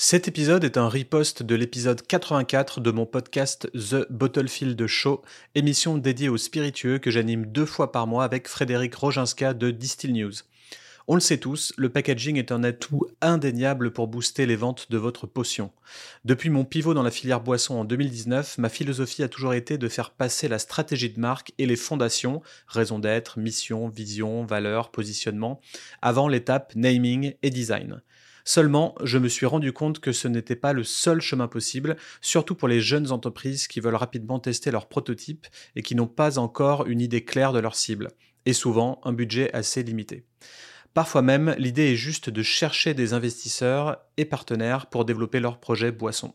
Cet épisode est un repost de l'épisode 84 de mon podcast The Bottlefield Show, émission dédiée aux spiritueux que j'anime deux fois par mois avec Frédéric Roginska de Distill News. On le sait tous, le packaging est un atout indéniable pour booster les ventes de votre potion. Depuis mon pivot dans la filière boisson en 2019, ma philosophie a toujours été de faire passer la stratégie de marque et les fondations, raison d'être, mission, vision, valeur, positionnement, avant l'étape naming et design. Seulement, je me suis rendu compte que ce n'était pas le seul chemin possible, surtout pour les jeunes entreprises qui veulent rapidement tester leurs prototypes et qui n'ont pas encore une idée claire de leur cible, et souvent un budget assez limité. Parfois même, l'idée est juste de chercher des investisseurs et partenaires pour développer leur projet boisson.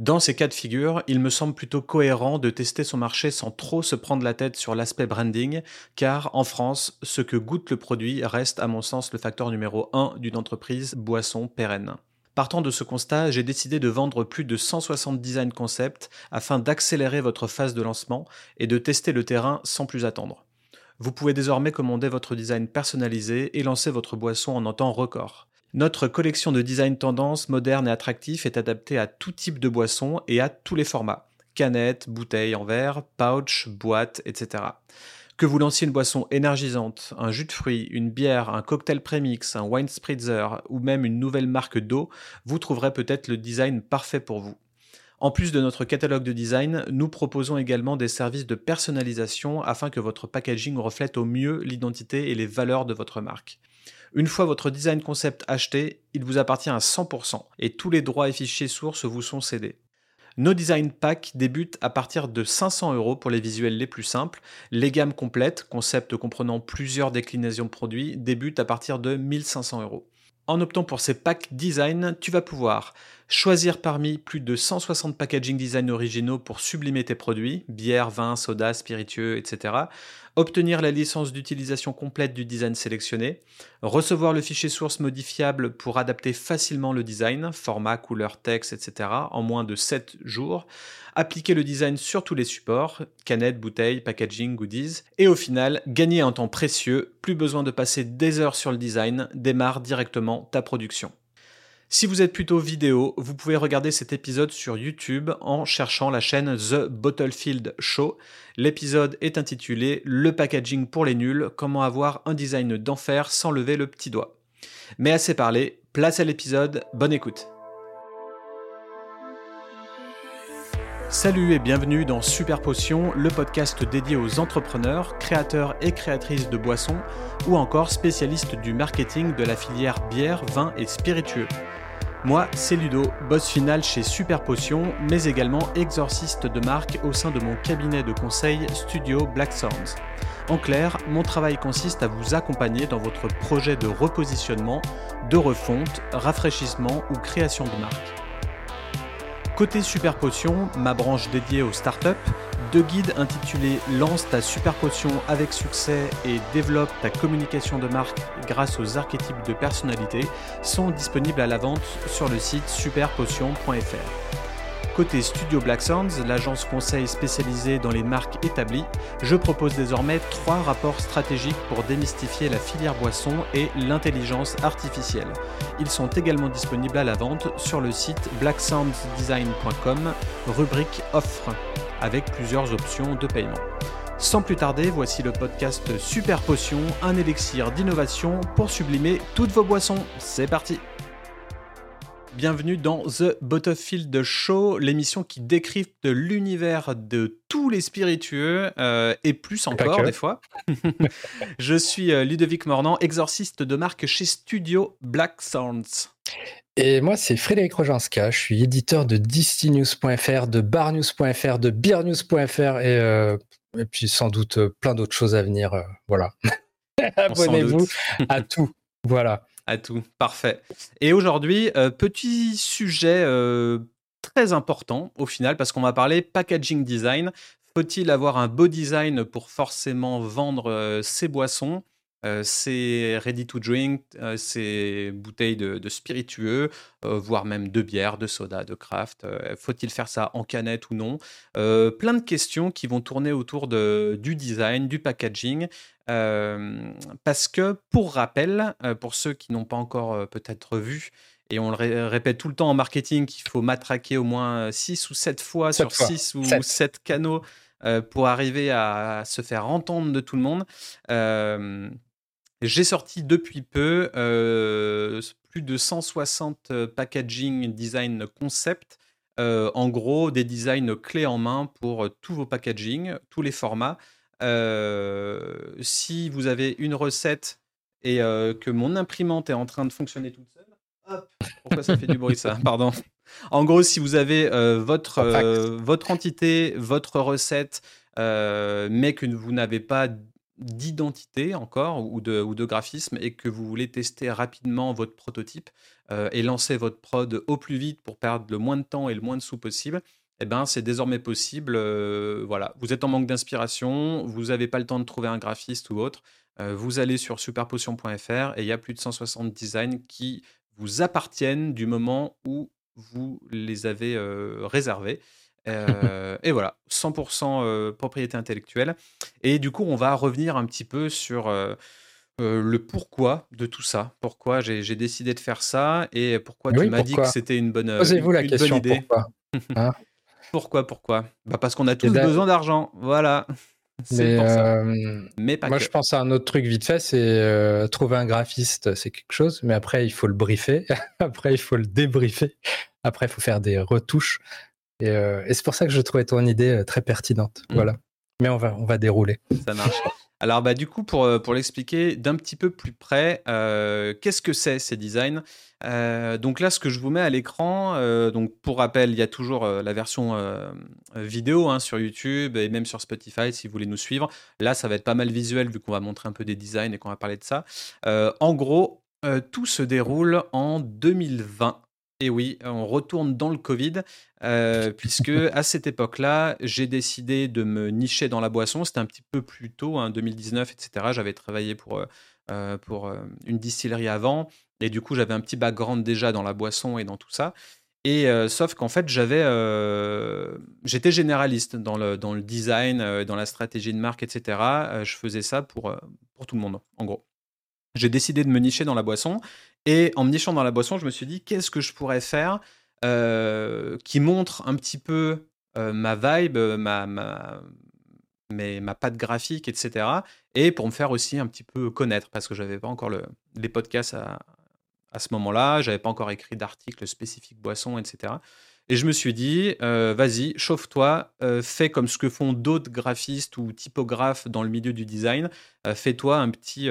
Dans ces cas de figure, il me semble plutôt cohérent de tester son marché sans trop se prendre la tête sur l'aspect branding, car en France, ce que goûte le produit reste à mon sens le facteur numéro 1 d'une entreprise boisson pérenne. Partant de ce constat, j'ai décidé de vendre plus de 160 design concepts afin d'accélérer votre phase de lancement et de tester le terrain sans plus attendre. Vous pouvez désormais commander votre design personnalisé et lancer votre boisson en un temps record. Notre collection de design tendance moderne et attractif est adaptée à tout type de boisson et à tous les formats. Canettes, bouteilles en verre, pouch, boîte, etc. Que vous lanciez une boisson énergisante, un jus de fruits, une bière, un cocktail prémix, un wine spritzer ou même une nouvelle marque d'eau, vous trouverez peut-être le design parfait pour vous. En plus de notre catalogue de design, nous proposons également des services de personnalisation afin que votre packaging reflète au mieux l'identité et les valeurs de votre marque. Une fois votre design concept acheté, il vous appartient à 100% et tous les droits et fichiers sources vous sont cédés. Nos design packs débutent à partir de 500 euros pour les visuels les plus simples. Les gammes complètes, concept comprenant plusieurs déclinaisons de produits, débutent à partir de 1500 euros. En optant pour ces packs design, tu vas pouvoir choisir parmi plus de 160 packaging design originaux pour sublimer tes produits, bière, vin, soda, spiritueux, etc. Obtenir la licence d'utilisation complète du design sélectionné, recevoir le fichier source modifiable pour adapter facilement le design, format, couleur, texte, etc. en moins de 7 jours, appliquer le design sur tous les supports, canettes, bouteilles, packaging, goodies, et au final, gagner un temps précieux, plus besoin de passer des heures sur le design, démarre directement ta production. Si vous êtes plutôt vidéo, vous pouvez regarder cet épisode sur YouTube en cherchant la chaîne The Bottlefield Show. L'épisode est intitulé Le packaging pour les nuls, comment avoir un design d'enfer sans lever le petit doigt. Mais assez parlé, place à l'épisode, bonne écoute. Salut et bienvenue dans Super Potion, le podcast dédié aux entrepreneurs, créateurs et créatrices de boissons ou encore spécialistes du marketing de la filière bière, vin et spiritueux. Moi, c'est Ludo, boss final chez Super Potion, mais également exorciste de marque au sein de mon cabinet de conseil Studio Black Sounds. En clair, mon travail consiste à vous accompagner dans votre projet de repositionnement, de refonte, rafraîchissement ou création de marque. Côté Super Potion, ma branche dédiée aux startups, deux guides intitulés Lance ta super potion avec succès et développe ta communication de marque grâce aux archétypes de personnalité sont disponibles à la vente sur le site superpotion.fr. Côté Studio Black Sounds, l'agence conseil spécialisée dans les marques établies, je propose désormais trois rapports stratégiques pour démystifier la filière boisson et l'intelligence artificielle. Ils sont également disponibles à la vente sur le site blacksoundsdesign.com, rubrique offre, avec plusieurs options de paiement. Sans plus tarder, voici le podcast Super Potion, un élixir d'innovation pour sublimer toutes vos boissons. C'est parti! Bienvenue dans The Bottlefield Show, l'émission qui décrypte l'univers de tous les spiritueux euh, et plus encore des fois. je suis euh, Ludovic Mornan, exorciste de marque chez Studio Black Sounds. Et moi, c'est Frédéric Rojanska. Je suis éditeur de distinews.fr, de barnews.fr, de beernews.fr et, euh, et puis sans doute plein d'autres choses à venir. voilà. Abonnez-vous à tout. Voilà à tout. Parfait. Et aujourd'hui, euh, petit sujet euh, très important au final, parce qu'on va parler packaging design. Faut-il avoir un beau design pour forcément vendre euh, ses boissons? C'est ready to drink, c'est bouteilles de, spiritueux, voire même de bière, de soda, de craft. Faut-il faire ça en canette ou non? Plein de questions qui vont tourner autour de, du design, du packaging. parce que, pour rappel, pour ceux qui n'ont pas encore peut-être vu et on le répète tout le temps en marketing qu'il faut matraquer au moins 6 ou 7 fois sur 6 ou 7, canaux pour arriver à, se faire entendre de tout le monde. J'ai sorti depuis peu plus de 160 packaging design concept. en gros, des designs clés en main pour tous vos packaging, tous les formats. si vous avez une recette et que mon imprimante est en train de fonctionner toute seule, hop, pourquoi ça fait du bruit ça Pardon. En gros, si vous avez votre, votre entité, votre recette, mais que vous n'avez pas d'identité encore ou de, ou de graphisme et que vous voulez tester rapidement votre prototype et lancer votre prod au plus vite pour perdre le moins de temps et le moins de sous possible, eh ben, c'est désormais possible. voilà, vous êtes en manque d'inspiration, vous n'avez pas le temps de trouver un graphiste ou autre. vous allez sur superpotion.fr et il y a plus de 160 designs qui vous appartiennent du moment où vous les avez réservés. Et voilà, 100% propriété intellectuelle. Et du coup, on va revenir un petit peu sur le pourquoi de tout ça. Pourquoi j'ai décidé de faire ça et pourquoi tu m'as dit que c'était une bonne, Posez-vous la question, idée. Pourquoi? Hein? Pourquoi Pourquoi? Bah Parce qu'on a tous besoin d'argent. Voilà. Mais, mais pas moi, je pense à un autre truc vite fait, c'est trouver un graphiste, c'est quelque chose, mais après, il faut le briefer, après, il faut le débriefer, après, il faut faire des retouches. Et, c'est pour ça que je trouvais ton idée très pertinente. Mmh. Voilà. Mais on va, on va dérouler. Ça marche. Alors, bah, du coup, pour, pour l'expliquer d'un petit peu plus près, qu'est-ce que c'est ces designs? Euh, donc là, ce que je vous mets à l'écran, euh, donc pour rappel, il y a toujours euh, la version vidéo hein, sur YouTube et même sur Spotify si vous voulez nous suivre. Là, ça va être pas mal visuel vu qu'on va montrer un peu des designs et qu'on va parler de ça. en gros, tout se déroule en 2020. Et oui, on retourne dans le Covid, puisque à cette époque-là, j'ai décidé de me nicher dans la boisson. C'était un petit peu plus tôt, hein, 2019, etc. J'avais travaillé pour, pour une distillerie avant. Et du coup, j'avais un petit background déjà dans la boisson et dans tout ça. Et euh, sauf qu'en fait, j'avais, euh, j'étais généraliste dans le, dans le design, euh, dans la stratégie de marque, etc. je faisais ça pour, pour tout le monde, en gros. J'ai décidé de me nicher dans la boisson. Et en me nichant dans la boisson, je me suis dit, qu'est-ce que je pourrais faire qui montre un petit peu ma vibe, ma, ma, mais ma patte graphique, etc. Et pour me faire aussi un petit peu connaître, parce que j'avais pas encore le, les podcasts à, à ce moment-là. J'avais pas encore écrit d'article spécifique boisson, etc. Et je me suis dit, euh, vas-y, chauffe-toi, euh, fais comme ce que font d'autres graphistes ou typographes dans le milieu du design. Euh, fais-toi un petit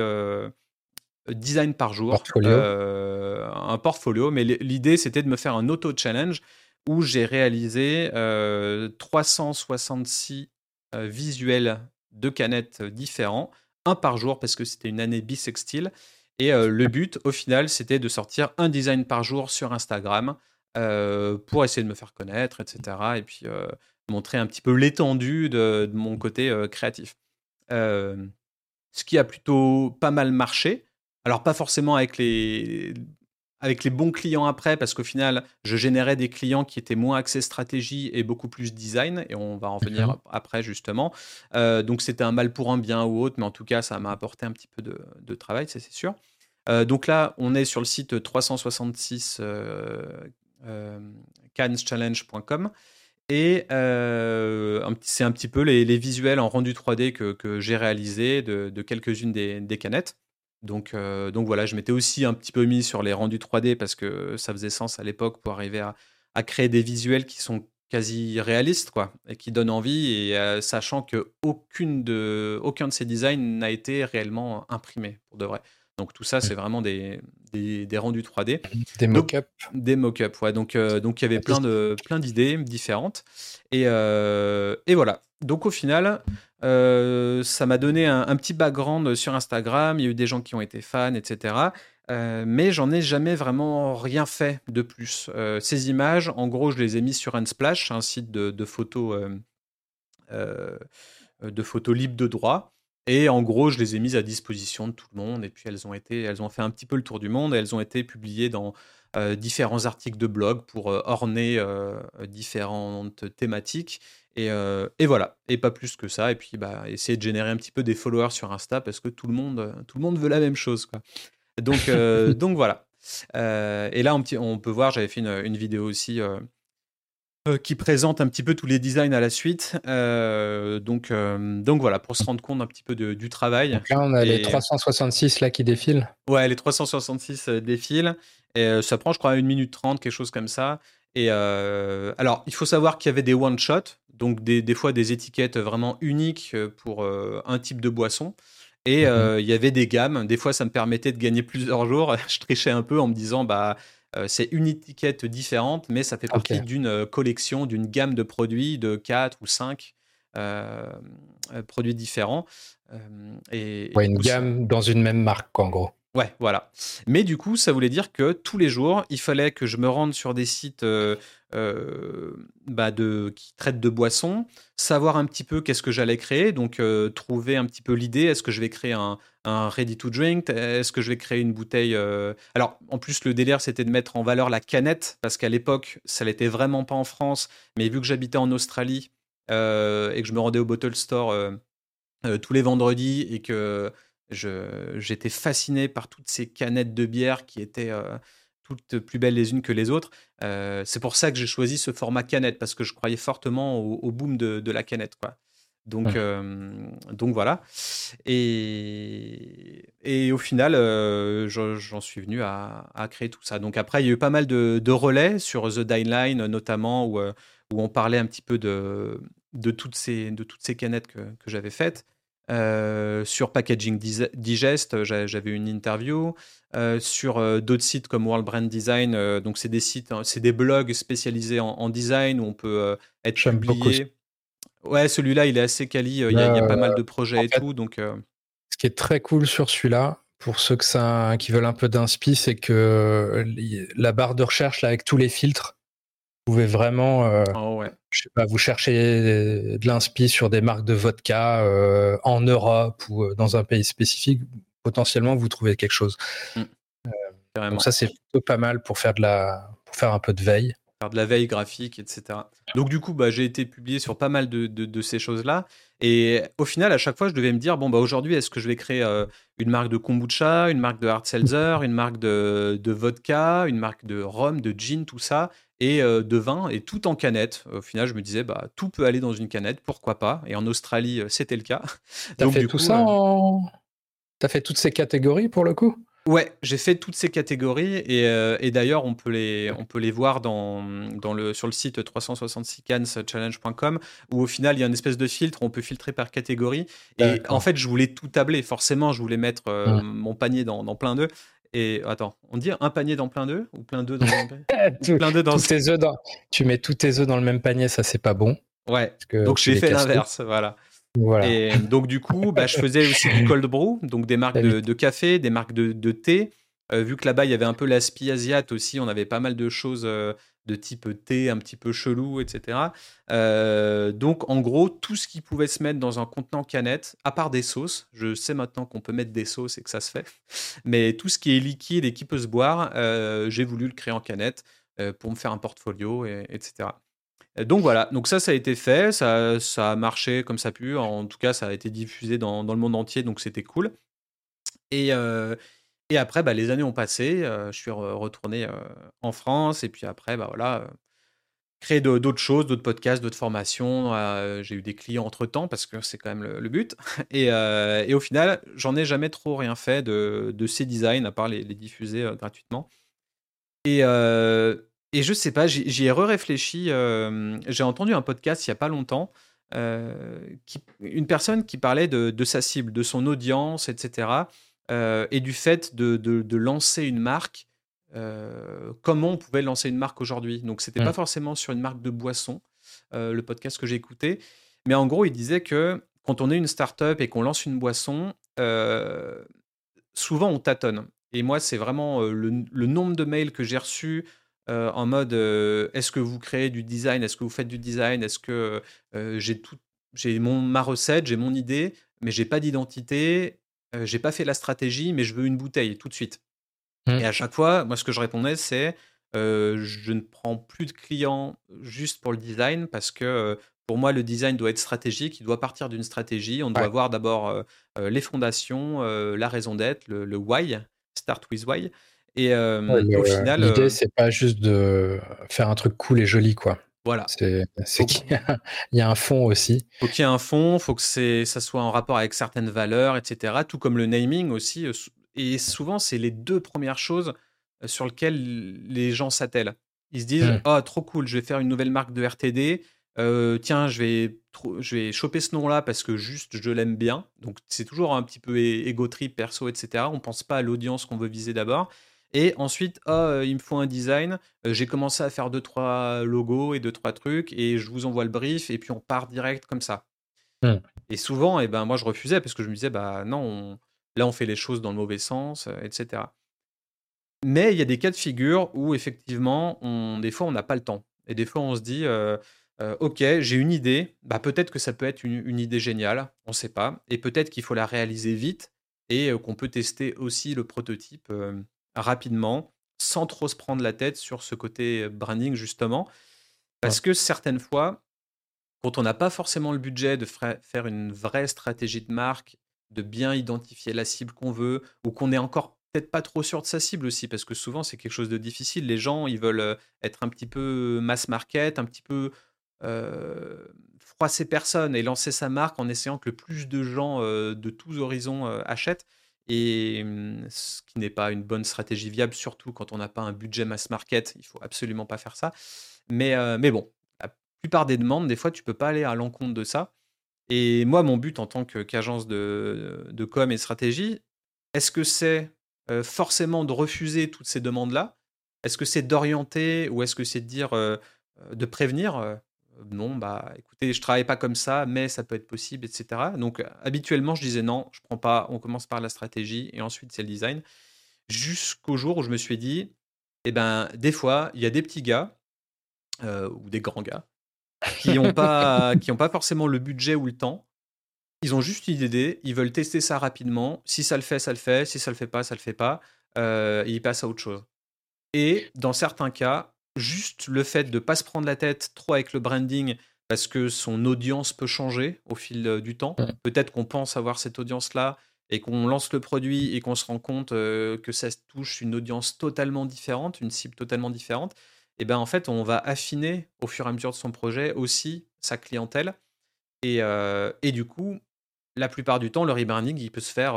design par jour, un portfolio. Mais l'idée, c'était de me faire un auto-challenge où j'ai réalisé 366 visuels de canettes différents, un par jour parce que c'était une année bisextile. Et euh, le but, au final, c'était de sortir un design par jour sur Instagram euh, pour essayer de me faire connaître, etc. Et puis euh, montrer un petit peu l'étendue de, mon côté créatif. ce qui a plutôt pas mal marché. Alors, pas forcément avec les, avec les bons clients après, parce qu'au final, je générais des clients qui étaient moins axés stratégie et beaucoup plus design, et on va en venir après justement. donc c'était un mal pour un bien ou autre, mais en tout cas, ça m'a apporté un petit peu de, de travail, ça c'est sûr. Euh, donc là, on est sur le site 366 euh, euh, canschallenge.com. Et c'est un petit peu les, visuels en rendu 3D que, j'ai réalisés de, quelques-unes des, canettes. Donc, donc voilà, je m'étais aussi un petit peu mis sur les rendus 3D parce que ça faisait sens à l'époque pour arriver à, créer des visuels qui sont quasi réalistes quoi, et qui donnent envie, et sachant que aucune de, aucun de ces designs n'a été réellement imprimé pour de vrai. Donc tout ça, c'est vraiment des, des, rendus 3D. Des mock-ups. Des mock-ups, ouais. Donc, euh, donc il y avait plein de plein d'idées différentes. Et, euh, et, voilà. Donc au final, euh, ça m'a donné un, petit background sur Instagram. Il y a eu des gens qui ont été fans, etc. mais j'en ai jamais vraiment rien fait de plus. ces images, en gros, je les ai mises sur Unsplash, un site de, de photos, de photos libres de droit. Et en gros, je les ai mises à disposition de tout le monde. Et puis elles ont été, elles ont fait un petit peu le tour du monde. Et elles ont été publiées dans euh, différents articles de blog pour euh, orner euh, différentes thématiques. Et, et, voilà, et pas plus que ça. Et puis bah, essayer de générer un petit peu des followers sur Insta parce que tout le monde, tout le monde veut la même chose. Quoi. Donc, donc voilà. et là, on, on, peut voir, j'avais fait une, vidéo aussi qui présente un petit peu tous les designs à la suite. donc, donc voilà, pour se rendre compte un petit peu du travail. Donc là, on a les 366 là qui défilent. Ouais, les 366 défilent. Et ça prend, je crois, 1 minute 30, quelque chose comme ça. Et alors, il faut savoir qu'il y avait des one-shots, donc des, des, fois des étiquettes vraiment uniques pour un type de boisson. Et mmh il y avait des gammes. Des fois, ça me permettait de gagner plusieurs jours. je trichais un peu en me disant, bah, c'est une étiquette différente, mais ça fait partie d'une collection, d'une gamme de produits de 4 ou 5 produits différents. et, une gamme dans une même marque, en gros. Ouais, voilà. Mais du coup, ça voulait dire que tous les jours, il fallait que je me rende sur des sites euh, euh, bah de, qui traitent de boissons, savoir un petit peu qu'est-ce que j'allais créer, donc euh, trouver un petit peu l'idée. Est-ce que je vais créer un, ready to drink Est-ce que je vais créer une bouteille Alors, en plus, le délire, c'était de mettre en valeur la canette, parce qu'à l'époque, ça l'était vraiment pas en France. Mais vu que j'habitais en Australie et que je me rendais au bottle store tous les vendredis et que J'étais fasciné par toutes ces canettes de bière qui étaient euh, toutes plus belles les unes que les autres. Euh, c'est pour ça que j'ai choisi ce format canette, parce que je croyais fortement au, boom de, la canette. Quoi. Donc, euh, donc voilà. Et, et au final, j'en suis venu à, créer tout ça. Donc après, il y a eu pas mal de, relais sur The Dying Line, notamment, où, où on parlait un petit peu de, de, toutes, ces, de toutes ces canettes que, que j'avais faites. Euh, sur Packaging Digest, j'avais une interview. Euh, sur euh, d'autres sites comme World Brand Design, donc c'est des sites, hein, c'est des blogs spécialisés en, design où on peut être publié. Ouais, celui-là, il est assez quali. Il y, a pas mal de projets et tout. Donc, Ce qui est très cool sur celui-là, pour ceux que ça, qui veulent un peu d'inspi, c'est que la barre de recherche là, avec tous les filtres, vous pouvez vraiment oh, ouais je sais pas, vous cherchez de l'inspi sur des marques de vodka euh, en Europe ou euh, dans un pays spécifique, potentiellement vous trouvez quelque chose. Mm. Euh, donc ça c'est plutôt pas mal pour faire de la, pour faire un peu de veille. Faire de la veille graphique, etc. Donc du coup, bah, j'ai été publié sur pas mal de, de, ces choses-là. Et au final, à chaque fois, je devais me dire, bon, bah, aujourd'hui, est-ce que je vais créer une marque de kombucha, une marque de hard seltzer, une marque de, de vodka, une marque de rhum, de gin, tout ça et euh, de vin, et tout en canette. Au final, je me disais, bah, tout peut aller dans une canette, pourquoi pas? Et en Australie, euh, c'était le cas. T'as fait tout ça euh, en... T'as fait toutes ces catégories pour le coup? Ouais, j'ai fait toutes ces catégories et, d'ailleurs on peut les on peut les voir dans, dans le sur le site 366canschallenge.com où au final il y a une espèce de filtre, on peut filtrer par catégorie et en fait je voulais tout tabler forcément, je voulais mettre mmh. mon panier dans, dans plein d'œufs et attends, on dit un panier dans plein d'œufs ou plein d'œufs dans le même panier? Plein d'œufs dans tes œufs dans... Tu mets tous tes œufs dans le même panier, ça c'est pas bon. Ouais. Donc j'ai fait l'inverse, voilà. Voilà. Et donc du coup, bah, je faisais aussi du cold brew, donc des marques de, café, des marques de, de thé. Euh, vu que là-bas il y avait un peu l'aspi asiate aussi, on avait pas mal de choses euh, de type thé un petit peu chelou, etc. Euh, donc en gros, tout ce qui pouvait se mettre dans un contenant canette, à part des sauces, je sais maintenant qu'on peut mettre des sauces et que ça se fait, mais tout ce qui est liquide et qui peut se boire, j'ai voulu le créer en canette pour me faire un portfolio, etc. Donc voilà, donc ça, ça a été fait, ça, a marché comme ça a pu, en tout cas, ça a été diffusé dans, le monde entier, donc c'était cool. Et, et après, bah, les années ont passé, je suis retourné en France et puis après, bah, voilà, créer d'autres choses, d'autres podcasts, d'autres formations. j'ai eu des clients entre-temps parce que c'est quand même le, but et au final, j'en ai jamais trop rien fait de ces designs à part les les diffuser, gratuitement et et je sais pas, j'y ai re-réfléchi, j'ai entendu un podcast il y a pas longtemps, qui une personne qui parlait de de sa cible, de son audience etc. Euh, et du fait de, de, lancer une marque, euh, comment on pouvait lancer une marque aujourd'hui. Donc, c'était pas mmh. forcément sur une marque de boisson, euh, le podcast que j'ai écouté, mais en gros, il disait que quand on est une startup et qu'on lance une boisson, souvent on tâtonne. Et moi, c'est vraiment le, nombre de mails que j'ai reçus en mode est-ce que vous créez du design? Est-ce que vous faites du design? Est-ce que j'ai tout j'ai mon ma recette, j'ai mon idée, mais j'ai pas d'identité j'ai pas fait la stratégie, mais je veux une bouteille tout de suite. Mmh. Et à chaque fois, moi, ce que je répondais, c'est je ne prends plus de clients juste pour le design parce que pour moi, le design doit être stratégique. Il doit partir d'une stratégie. On doit voir voir d'abord les fondations, la raison d'être, le, why, start with why. Et au final. L'idée, c'est pas juste de faire un truc cool et joli, quoi. Voilà. C'est qu'il y, a un fond aussi. Faut qu'il y ait un fond, faut que ça soit en rapport avec certaines valeurs, etc. Tout comme le naming aussi. Et souvent, c'est les deux premières choses sur lesquelles les gens s'attellent. Ils se disent mmh. oh, trop cool, je vais faire une nouvelle marque de RTD. tiens, je vais, je vais choper ce nom-là parce que juste je l'aime bien. Donc c'est toujours un petit peu égo trip, perso, etc. On pense pas à l'audience qu'on veut viser d'abord. Et ensuite, oh, il me faut un design. J'ai commencé à faire deux, trois logos et deux, trois trucs. Et je vous envoie le brief. Et puis on part direct comme ça. Mmh. Et souvent, et eh ben, moi, je refusais parce que je me disais, bah non, là, on fait les choses dans le mauvais sens, etc. Mais il y a des cas de figure où effectivement, on, des fois, on n'a pas le temps. Et des fois, on se dit, ok, j'ai une idée, bah, peut-être que ça peut être une, une idée géniale, on ne sait pas. Et peut-être qu'il faut la réaliser vite et qu'on peut tester aussi le prototype rapidement, sans trop se prendre la tête sur ce côté branding, justement. Parce que certaines fois, quand on n'a pas forcément le budget de faire une vraie stratégie de marque, de bien identifier la cible qu'on veut, ou qu'on est encore peut-être pas trop sûr de sa cible aussi, parce que souvent c'est quelque chose de difficile. Les gens, ils veulent être un petit peu mass market, un petit peu euh, froisser personne et lancer sa marque en essayant que le plus de gens de tous horizons achètent. Et ce qui n'est pas une bonne stratégie viable, surtout quand on n'a pas un budget mass market. Il faut absolument pas faire ça. Mais, bon, la plupart des demandes, des fois, tu peux pas aller à l'encontre de ça. Et moi, mon but en tant qu'agence de, de com et stratégie, est-ce que c'est forcément de refuser toutes ces demandes-là? Est-ce que c'est d'orienter ou est-ce que c'est de dire, de prévenir non, bah écoutez, je travaille pas comme ça, mais ça peut être possible, etc. Donc habituellement, je disais non, je prends pas, on commence par la stratégie et ensuite c'est le design. Jusqu'au jour où je me suis dit, eh ben, des fois, il y a des petits gars ou des grands gars qui n'ont pas, qui ont pas forcément le budget ou le temps. Ils ont juste une idée, ils veulent tester ça rapidement. Si ça le fait, ça le fait. Si ça le fait pas, ça le fait pas. et ils passent à autre chose. Et dans certains cas, juste le fait de ne pas se prendre la tête trop avec le branding parce que son audience peut changer au fil du temps. Peut-être qu'on pense avoir cette audience-là et qu'on lance le produit et qu'on se rend compte que ça touche une audience totalement différente, une cible totalement différente. Et bien en fait, on va affiner au fur et à mesure de son projet aussi sa clientèle. Et, et du coup, la plupart du temps, le rebranding, il peut se faire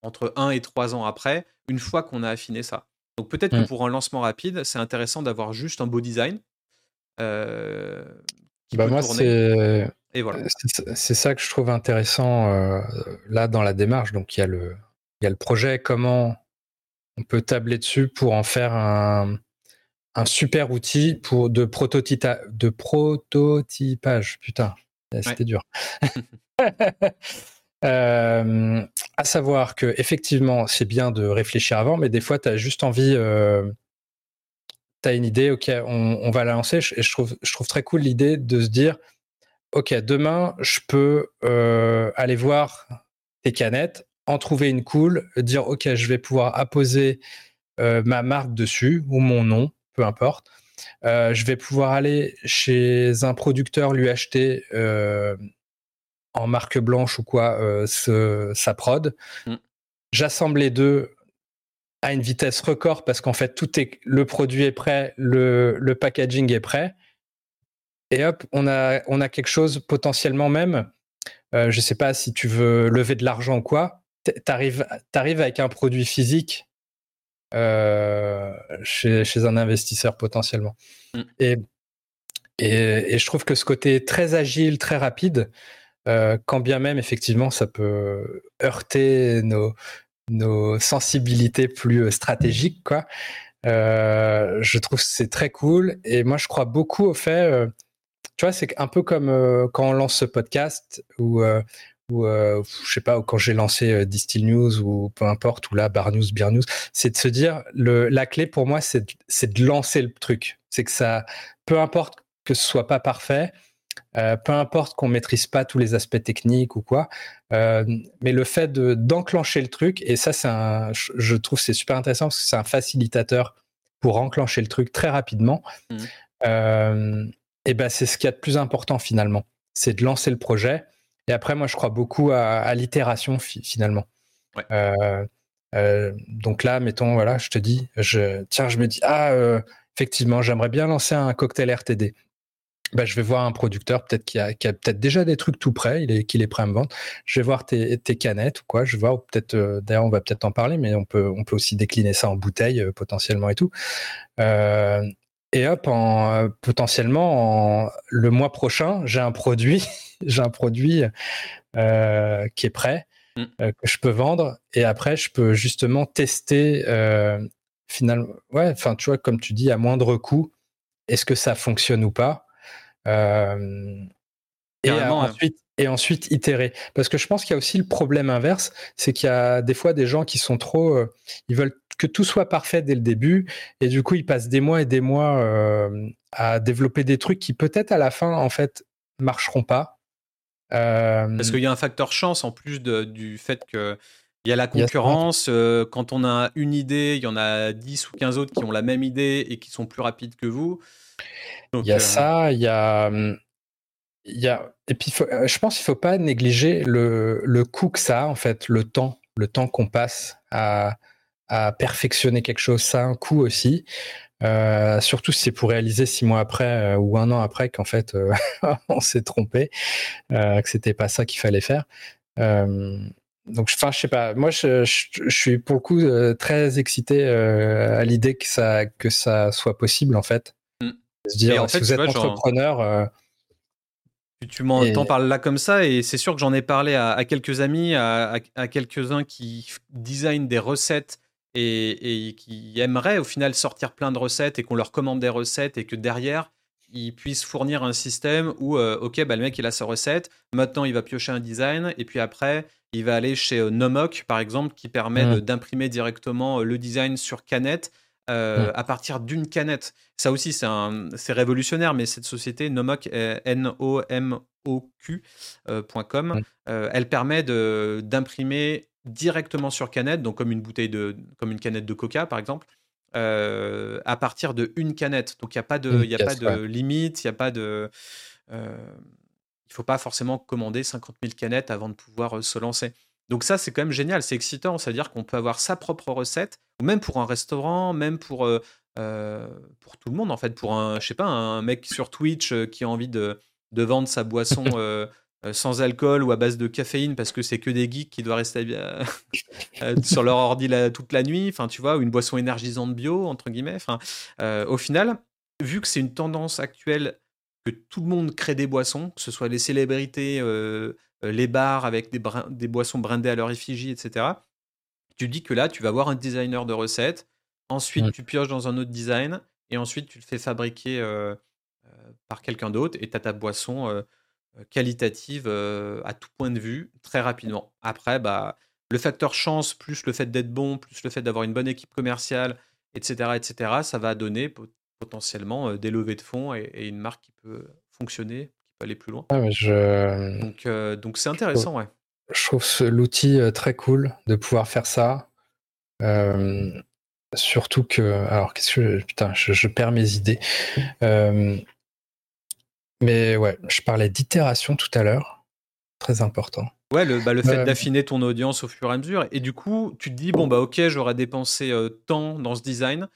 entre 1 et 3 ans après, une fois qu'on a affiné ça. Donc peut-être que mmh. pour un lancement rapide, c'est intéressant d'avoir juste un beau design. Euh, bah moi, c'est voilà. C'est ça que je trouve intéressant euh, là dans la démarche. Donc il y a le il y a le projet, comment on peut tabler dessus pour en faire un, un super outil pour de, de prototypage. Putain, c'était dur. Euh, à savoir que effectivement, c'est bien de réfléchir avant, mais des fois, tu as juste envie, euh, tu as une idée, ok, on, va la lancer. Et je trouve, je trouve très cool l'idée de se dire, ok, demain, je peux euh, aller voir tes canettes, en trouver une cool, dire, ok, je vais pouvoir apposer ma marque dessus ou mon nom, peu importe. je vais pouvoir aller chez un producteur, lui acheter en marque blanche ou quoi euh, ce, sa prod. Mm. J'assemble les deux à une vitesse record parce qu'en fait tout est le produit est prêt, le, le, packaging est prêt. Et hop, on a, on a quelque chose potentiellement même. Euh, je sais pas si tu veux lever de l'argent ou quoi. T'arrives, arrives avec un produit physique euh, chez, chez, un investisseur potentiellement. Mm. Et, et, et, je trouve que ce côté très agile, très rapide, euh, quand bien même, effectivement, ça peut heurter nos, sensibilités plus euh, stratégiques. Euh, je trouve c'est très cool. Et moi, je crois beaucoup au fait, tu vois, c'est un peu comme quand on lance ce podcast ou, ou je sais pas, ou quand j'ai lancé Distill News ou peu importe, ou là, Bar News, Beer News, c'est de se dire, la clé pour moi, c'est de lancer le truc. C'est que ça, peu importe que ce soit pas parfait, euh, peu importe qu'on maîtrise pas tous les aspects techniques ou quoi, euh, mais le fait d'enclencher le truc, et ça, c'est un, je trouve c'est super intéressant parce que c'est un facilitateur pour enclencher le truc très rapidement. Mmh. Euh, et ben c'est ce qui est a de plus important finalement, c'est de lancer le projet. Et après, moi, je crois beaucoup à, l'itération finalement. donc là, mettons, voilà, je te dis, je, tiens, je me dis, ah, effectivement, j'aimerais bien lancer un cocktail RTD. Bah, je vais voir un producteur peut-être qui a, a peut-être déjà des trucs tout prêts, il est, qu'il est prêt à me vendre. Je vais voir tes, tes canettes ou quoi. Je vais voir peut-être, euh, d'ailleurs, on va peut-être en parler, mais on peut, on peut aussi décliner ça en bouteille euh, potentiellement et tout. Euh, et hop, en, potentiellement, en, le mois prochain, j'ai un produit, j'ai un produit qui est prêt, mm. que je peux vendre. Et après, je peux justement tester finalement, ouais, enfin, tu vois, comme tu dis, à moindre coût, est-ce que ça fonctionne ou pas? Et, ensuite, et ensuite itérer. Parce que je pense qu'il y a aussi le problème inverse, c'est qu'il y a des fois des gens qui sont trop, euh, ils veulent que tout soit parfait dès le début, et du coup ils passent des mois et des mois euh, à développer des trucs qui peut-être à la fin en fait marcheront pas. Parce qu'il y a un facteur chance en plus de, du fait que il y a la concurrence. quand on a une idée, il y en a 10 ou 15 autres qui ont la même idée et qui sont plus rapides que vous il y a euh, ça, il y a, hum, il y a, et puis euh, je pense qu'il faut pas négliger le, le coût que ça a en fait, le temps, le temps qu'on passe à, à perfectionner quelque chose, ça a un coût aussi. Euh, surtout si c'est pour réaliser six mois après ou un an après qu'en fait on s'est trompé, que c'était pas ça qu'il fallait faire. donc, enfin, je sais pas. Moi, je, je, suis pour le coup très excité à l'idée que ça que ça soit possible en fait se dire, en fait, si vous êtes entrepreneur. Euh, tu, m'en parles là comme ça, et c'est sûr que j'en ai parlé à, quelques amis, à, quelques-uns qui designent des recettes et, qui aimeraient au final sortir plein de recettes et qu'on leur commande des recettes et que derrière, ils puissent fournir un système où, euh, ok, bah, le mec il a sa recette, maintenant il va piocher un design, et puis après il va aller chez euh, Nomok par exemple, qui permet mmh. d'imprimer directement le design sur canette euh, à partir d'une canette. Ça aussi, c'est révolutionnaire, mais cette société, Nomok, N-O-M-O-Q.com, euh, elle permet d'imprimer directement sur canette, donc comme une bouteille de, comme une canette de coca, par exemple, euh, à partir de une canette. Donc il n'y a pas de, y a pas de limite, il n'y a pas de. il ne faut pas forcément commander 50 000 canettes avant de pouvoir se lancer. Donc ça, c'est quand même génial, c'est excitant, c'est-à-dire qu'on peut avoir sa propre recette, ou même pour un restaurant, même pour, euh, euh, pour tout le monde, en fait, pour un, je sais pas, un mec sur Twitch euh, qui a envie de, de vendre sa boisson sans alcool ou à base de caféine parce que c'est que des geeks qui doivent rester sur leur ordi toute la nuit, enfin, tu vois, ou une boisson énergisante bio, entre guillemets. Enfin, au final, vu que c'est une tendance actuelle que tout le monde crée des boissons, que ce soit les célébrités, euh, les bars avec des, des, boissons brindées à leur effigie, etc. Tu dis que là, tu vas voir un designer de recettes, ensuite tu pioches dans un autre design, et ensuite tu le fais fabriquer euh, euh, par quelqu'un d'autre, et tu as ta boisson qualitative à tout point de vue, très rapidement. Après, bah, le facteur chance, plus le fait d'être bon, plus le fait d'avoir une bonne équipe commerciale, etc., etc., ça va donner potentiellement des levées de fonds et une marque qui peut fonctionner aller plus loin. Ah, je... Donc, euh, donc c'est intéressant, ouais. Je trouve l'outil euh, très cool de pouvoir faire ça. Euh, surtout que, alors qu'est-ce que putain, je, perds mes idées. mais ouais, je parlais d'itération tout à l'heure, très important. Ouais, le, bah, le fait d'affiner ton audience au fur et à mesure. Et du coup, tu te dis bon bah ok, j'aurais dépensé tant dans ce design.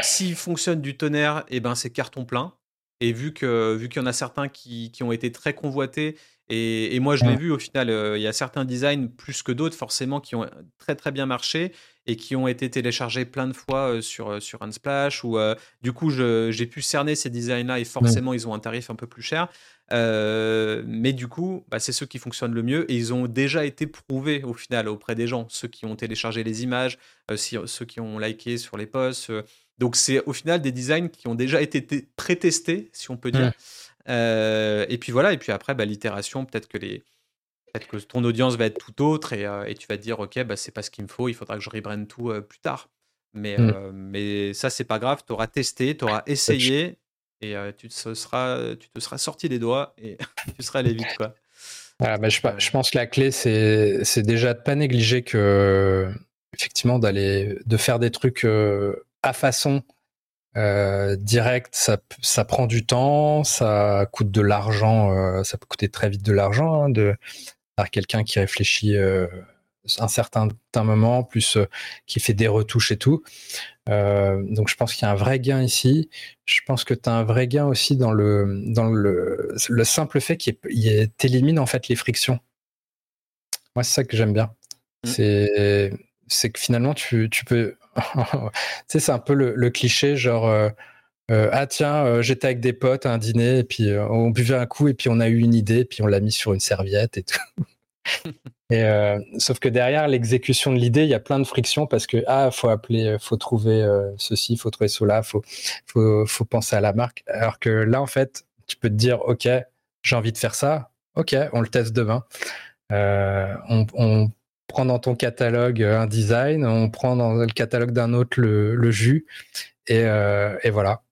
S'il fonctionne du tonnerre, et eh ben c'est carton plein. Et vu que vu qu'il y en a certains qui, qui, ont été très convoités, et, et moi je l'ai vu au final, il y a certains designs plus que d'autres forcément qui ont très très bien marché et qui ont été téléchargés plein de fois sur, sur Unsplash, ou du coup j'ai pu cerner ces designs-là et forcément ils ont un tarif un peu plus cher. mais du coup, bah, c'est ceux qui fonctionnent le mieux et ils ont déjà été prouvés au final auprès des gens, ceux qui ont téléchargé les images, ceux qui ont liké sur les posts donc c'est au final des designs qui ont déjà été pré-testés, si on peut dire. Euh, et puis voilà, et puis après, bah, l'itération, peut-être que les, peut-être que ton audience va être tout autre et, euh, et tu vas te dire, ok, bah, c'est pas ce qu'il me faut, il faudra que je rebrand tout euh, plus tard. Mais, mmh. mais ça, c'est pas grave, tu auras testé, tu auras essayé et tu, te seras, tu te seras sorti des doigts et tu seras allé vite. Quoi. Ah, bah, je, je, pense que la clé, c'est, c'est déjà de pas négliger que, effectivement, d'aller, de faire des trucs à façon euh, directe, ça, ça prend du temps, ça coûte de l'argent, euh, ça peut coûter très vite de l'argent hein, de par quelqu'un qui réfléchit euh, un certain moment, plus qui fait des retouches et tout. donc je pense qu'il y a un vrai gain ici. Je pense que tu as un vrai gain aussi dans le, dans le, le simple fait qu'il élimine en fait les frictions. Moi, c'est ça que j'aime bien. Mmh. C'est c'est que finalement, tu, tu peux. tu sais, c'est un peu le, cliché, genre. Euh, euh, ah tiens, euh, j'étais avec des potes à un dîner et puis on buvait un coup et puis on a eu une idée et puis on l'a mis sur une serviette et tout. et sauf que derrière l'exécution de l'idée, il y a plein de frictions parce que ah faut appeler, faut trouver ceci, faut trouver cela, faut, faut faut penser à la marque. Alors que là en fait, tu peux te dire ok, j'ai envie de faire ça, ok, on le teste demain. on, on prend dans ton catalogue euh, un design, on prend dans le catalogue d'un autre le, jus, et, euh, et, voilà.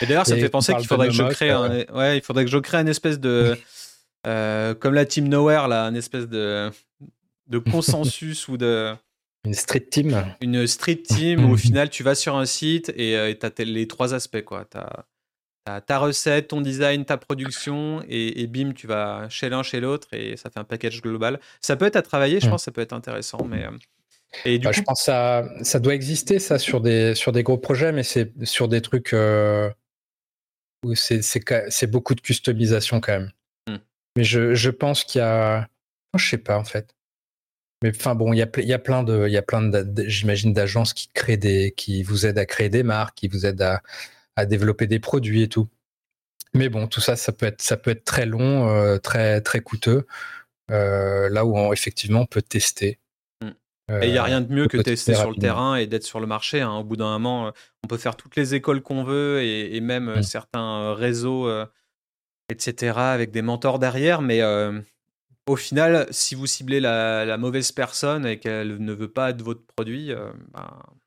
Et d'ailleurs, ça me fait penser qu'il faudrait que je crée, un, euh, ouais, il faudrait que je crée une espèce de, comme la Team Nowhere là, une espèce de, de consensus ou de une street team. Une street team où au final tu vas sur un site et tu as les trois aspects quoi. As ta recette, ton design, ta production, et, bim, tu vas chez l'un, chez l'autre, et ça fait un package global. Ça peut être à travailler, je pense, ça peut être intéressant, mais. Euh, et du bah, Je pense que ça, ça doit exister, ça, sur des, sur des gros projets, mais c'est sur des trucs euh, où c'est beaucoup de customisation quand même. Hmm. Mais je, je pense qu'il y a. Oh, je sais pas, en fait. Mais enfin bon, il y a, y a plein de, il y a plein de, j'imagine d'agences qui créent des, qui vous aident à créer des marques, qui vous aident à, à développer des produits et tout. Mais bon, tout ça, ça peut être, ça peut être très long, euh, très, très coûteux. Euh, là où on, effectivement on peut tester. Mm. et il n'y a rien de mieux que tester sur le terrain et d'être sur le marché. Hein. Au bout d'un moment, on peut faire toutes les écoles qu'on veut et, même mm. certains réseaux, euh, etc., avec des mentors derrière. Mais au final, si vous ciblez la, mauvaise personne et qu'elle ne veut pas de votre produit, ben, on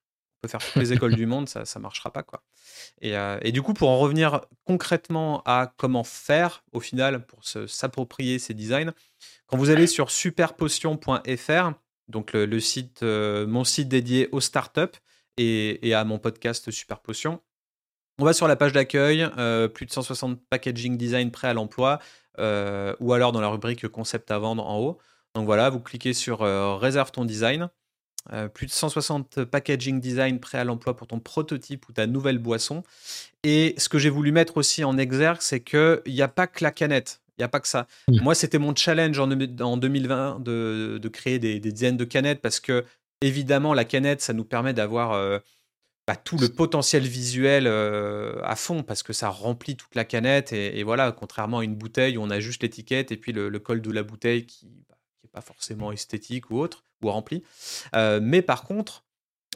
faire toutes les écoles du monde, ça ne marchera pas. quoi. Euh, et, du coup, pour en revenir concrètement à comment faire au final pour s'approprier ces designs, quand vous allez sur superpotion.fr, donc le, site, euh, mon site dédié aux startups et, et à mon podcast Super Potion, on va sur la page d'accueil, euh, plus de 160 packaging design prêts à l'emploi, ou alors dans la rubrique concept à vendre en haut. Donc voilà, vous cliquez sur réserve ton design. Euh, plus de 160 packaging design prêts à l'emploi pour ton prototype ou ta nouvelle boisson. Et ce que j'ai voulu mettre aussi en exergue, c'est qu'il n'y a pas que la canette. Il n'y a pas que ça. Moi, c'était mon challenge en, 2020 de, créer des, dizaines de canettes parce que, évidemment, la canette, ça nous permet d'avoir euh, bah, tout le potentiel visuel euh, à fond parce que ça remplit toute la canette. Et, voilà, contrairement à une bouteille où on a juste l'étiquette et puis le, col de la bouteille qui bah, pas forcément esthétique ou autre rempli. Euh, mais par contre,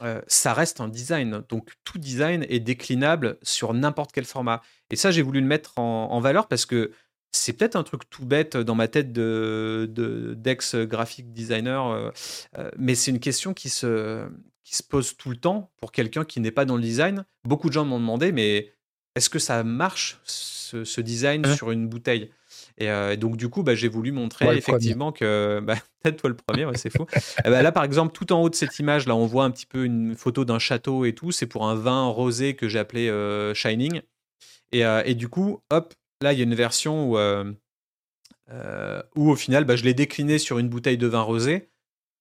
euh, ça reste un design. Donc tout design est déclinable sur n'importe quel format. Et ça, j'ai voulu le mettre en, valeur parce que c'est peut-être un truc tout bête dans ma tête de d'ex graphic designer, euh, mais c'est une question qui se, qui se pose tout le temps pour quelqu'un qui n'est pas dans le design. Beaucoup de gens m'ont demandé, mais est-ce que ça marche ce, design hein? sur une bouteille? Euh, et, donc, du coup, bah, j'ai voulu montrer effectivement que. Bah, peut-être toi le premier, c'est fou. Eh bah, là, par exemple, tout en haut de cette image, là, on voit un petit peu une photo d'un château et tout. C'est pour un vin rosé que j'ai appelé euh, Shining. Et, euh, et, du coup, hop, là, il y a une version où, où au final, bah, je l'ai décliné sur une bouteille de vin rosé.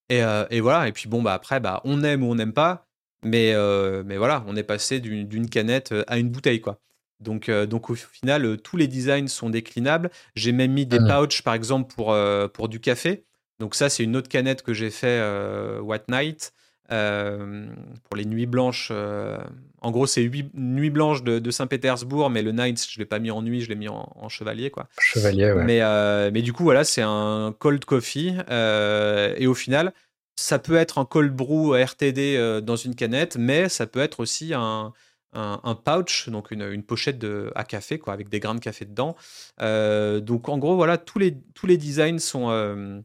Et, et voilà. Et puis, bon, bah, après, bah, on aime ou on n'aime pas. Mais, mais voilà, on est passé d'une canette à une bouteille, quoi. Donc, euh, donc au final, euh, tous les designs sont déclinables. J'ai même mis des mmh. pouches, par exemple, pour, euh, pour du café. Donc ça, c'est une autre canette que j'ai fait What Night pour les nuits blanches. en gros, c'est nuits blanches de, Saint-Pétersbourg, mais le night, je l'ai pas mis en nuit, je l'ai mis en, chevalier, quoi. Chevalier, ouais. Mais, mais du coup, voilà, c'est un cold coffee. et au final, ça peut être un cold brew RTD dans une canette, mais ça peut être aussi un, un, pouch, donc une, pochette de, à café, quoi, avec des grains de café dedans. Euh, donc en gros, voilà, tous les, tous les designs sont, euh,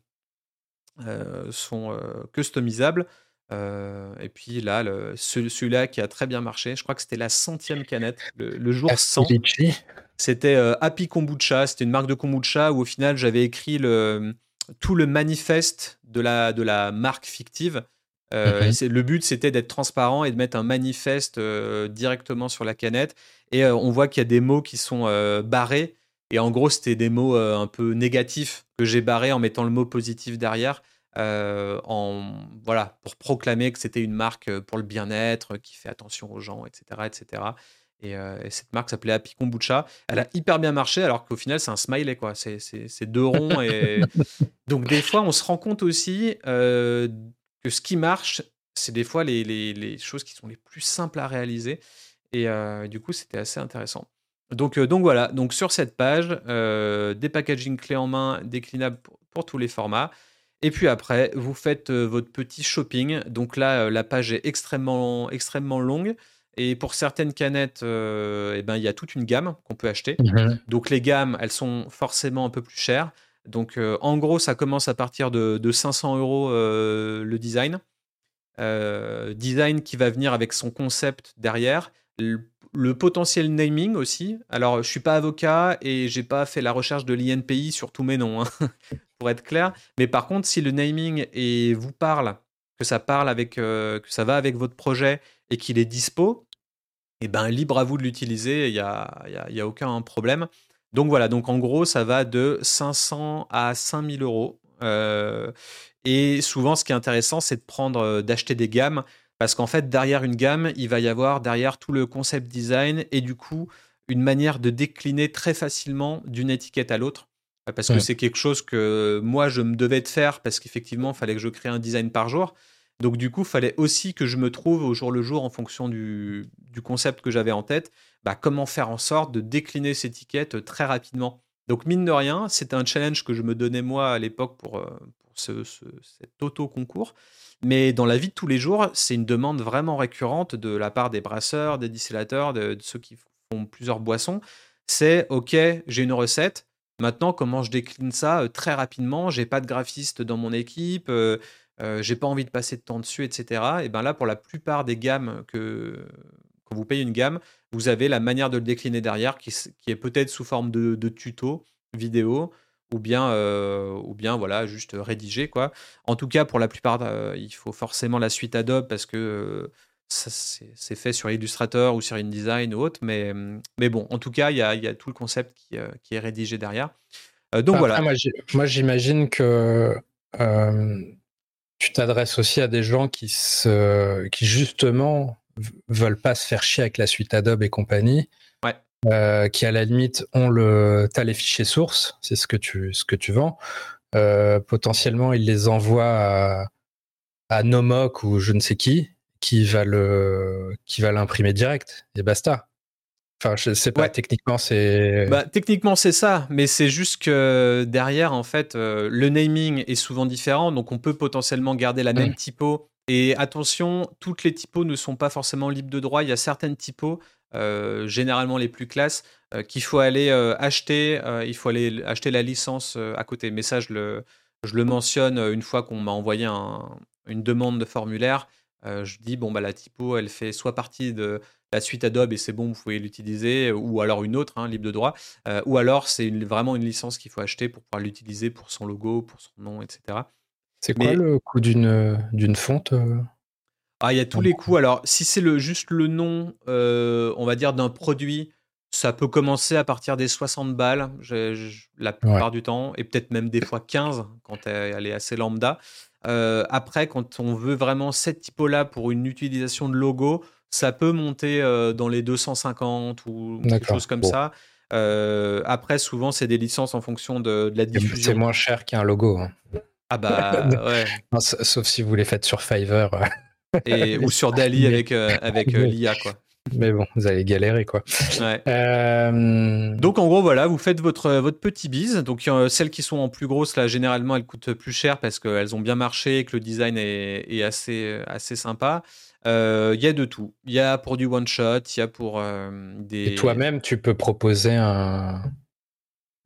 euh, sont customisables. et puis là, celui-là qui a très bien marché, je crois que c'était la centième canette, le, jour 100. C'était Happy Kombucha, c'était une marque de kombucha où au final j'avais écrit le, tout le manifeste de la, de la marque fictive. Euh. Le but, c'était d'être transparent et de mettre un manifeste euh, directement sur la canette. Et euh, on voit qu'il y a des mots qui sont barrés. Et en gros, c'était des mots un peu négatifs que j'ai barrés en mettant le mot positif derrière. en, voilà, pour proclamer que c'était une marque pour le bien-être, qui fait attention aux gens, etc. etc. Et, cette marque s'appelait Happy Kombucha. Elle a hyper bien marché, alors qu'au final, c'est un smiley, quoi. C'est deux ronds. Et... Donc, des fois, on se rend compte aussi que ce qui marche, c'est des fois les, les, choses qui sont les plus simples à réaliser. Et du coup, c'était assez intéressant. Donc, donc voilà, donc sur cette page, des packaging clés en main déclinables pour, tous les formats. Et puis après, vous faites votre petit shopping. Donc là, la page est extrêmement, extrêmement longue. Et pour certaines canettes, eh ben, il y a toute une gamme qu'on peut acheter. Mmh donc les gammes, elles sont forcément un peu plus chères. Donc en gros, ça commence à partir de, de 500 euros le design. design qui va venir avec son concept derrière le, potentiel naming aussi. Alors, je suis pas avocat et j'ai pas fait la recherche de l'INPI sur tous mes noms, hein, pour être clair. Mais par contre, si le naming et vous parle, que ça parle avec, euh, que ça va avec votre projet et qu'il est dispo, eh ben libre à vous de l'utiliser. Il y y, a, aucun problème. Donc voilà. Donc en gros, ça va de 500 à 5000 euros. Euh, et souvent, ce qui est intéressant, c'est de prendre, euh, d'acheter des gammes parce qu'en fait, derrière une gamme, il va y avoir derrière tout le concept design et du coup, une manière de décliner très facilement d'une étiquette à l'autre. Parce que c'est quelque chose que moi, je me devais de faire parce qu'effectivement, il fallait que je crée un design par jour. Donc du coup, il fallait aussi que je me trouve au jour le jour en fonction du, concept que j'avais en tête, bah, comment faire en sorte de décliner cette étiquette très rapidement. Donc mine de rien, c'était un challenge que je me donnais moi à l'époque pour, euh, ce, cet auto-concours. Mais dans la vie de tous les jours, c'est une demande vraiment récurrente de la part des brasseurs, des distillateurs, de, ceux qui font plusieurs boissons. C'est OK, j'ai une recette. Maintenant, comment je décline ça euh, très rapidement? J'ai pas de graphiste dans mon équipe, euh, euh, j'ai pas envie de passer de temps dessus, etc. Et bien là, pour la plupart des gammes que quand vous payez une gamme, vous avez la manière de le décliner derrière, qui, est peut-être sous forme de, de tuto vidéo, ou bien, euh, ou bien voilà, juste rédiger. Quoi. En tout cas, pour la plupart, euh, il faut forcément la suite Adobe parce que euh, c'est fait sur Illustrator ou sur InDesign ou autre. Mais, mais bon, en tout cas, il y a, y a, tout le concept qui, qui est rédigé derrière. donc voilà. Moi, j'imagine que tu t'adresses aussi à des gens qui, se, qui justement veulent pas se faire chier avec la suite Adobe et compagnie euh, qui à la limite ont le, t'as les fichiers sources, c'est ce que tu, ce que tu vends. Euh, potentiellement, ils les envoient à, à Nomok ou je ne sais qui, qui va le, qui va l'imprimer direct et basta. Enfin, je sais pas, techniquement, c'est. Bah, techniquement, c'est ça, mais c'est juste que derrière, en fait, euh, le naming est souvent différent, donc on peut potentiellement garder la même typo. Et attention, toutes les typos ne sont pas forcément libres de droit. Il y a certaines typos euh, généralement les plus classes, euh, qu'il faut aller euh, acheter, il faut aller acheter la licence à côté. Mais ça, je le, mentionne une fois qu'on m'a envoyé une demande de formulaire. je dis, bon, bah, la typo, elle fait soit partie de la suite Adobe et c'est bon, vous pouvez l'utiliser, ou alors une autre, hein, libre de droit, ou alors c'est vraiment une licence qu'il faut acheter pour pouvoir l'utiliser pour son logo, pour son nom, etc. C'est quoi le coût d'une fonte ah, il y a tous les coûts. Alors, si c'est le, juste le nom, euh, on va dire, d'un produit, ça peut commencer à partir des 60 balles la plupart du temps, et peut-être même des fois 15 quand elle est assez lambda. Euh, après, quand on veut vraiment cette typo-là pour une utilisation de logo, ça peut monter euh, dans les 250 ou quelque chose comme ça. après, souvent, c'est des licences en fonction de, la diffusion. C'est moins cher qu'un logo. Hein. Ah bah ouais. sauf si vous les faites sur Fiverr et, ou sur Dali avec, euh, avec euh, l'IA, quoi. Mais bon, vous allez galérer, quoi. Euh, donc, en gros, voilà, vous faites votre, votre petit bise. Donc, celles qui sont en plus grosses, là, généralement, elles coûtent plus cher parce qu'elles ont bien marché et que le design est, est assez, assez sympa. Il y a de tout. Il y a pour du one-shot, il y a pour des... Et toi-même, tu peux proposer un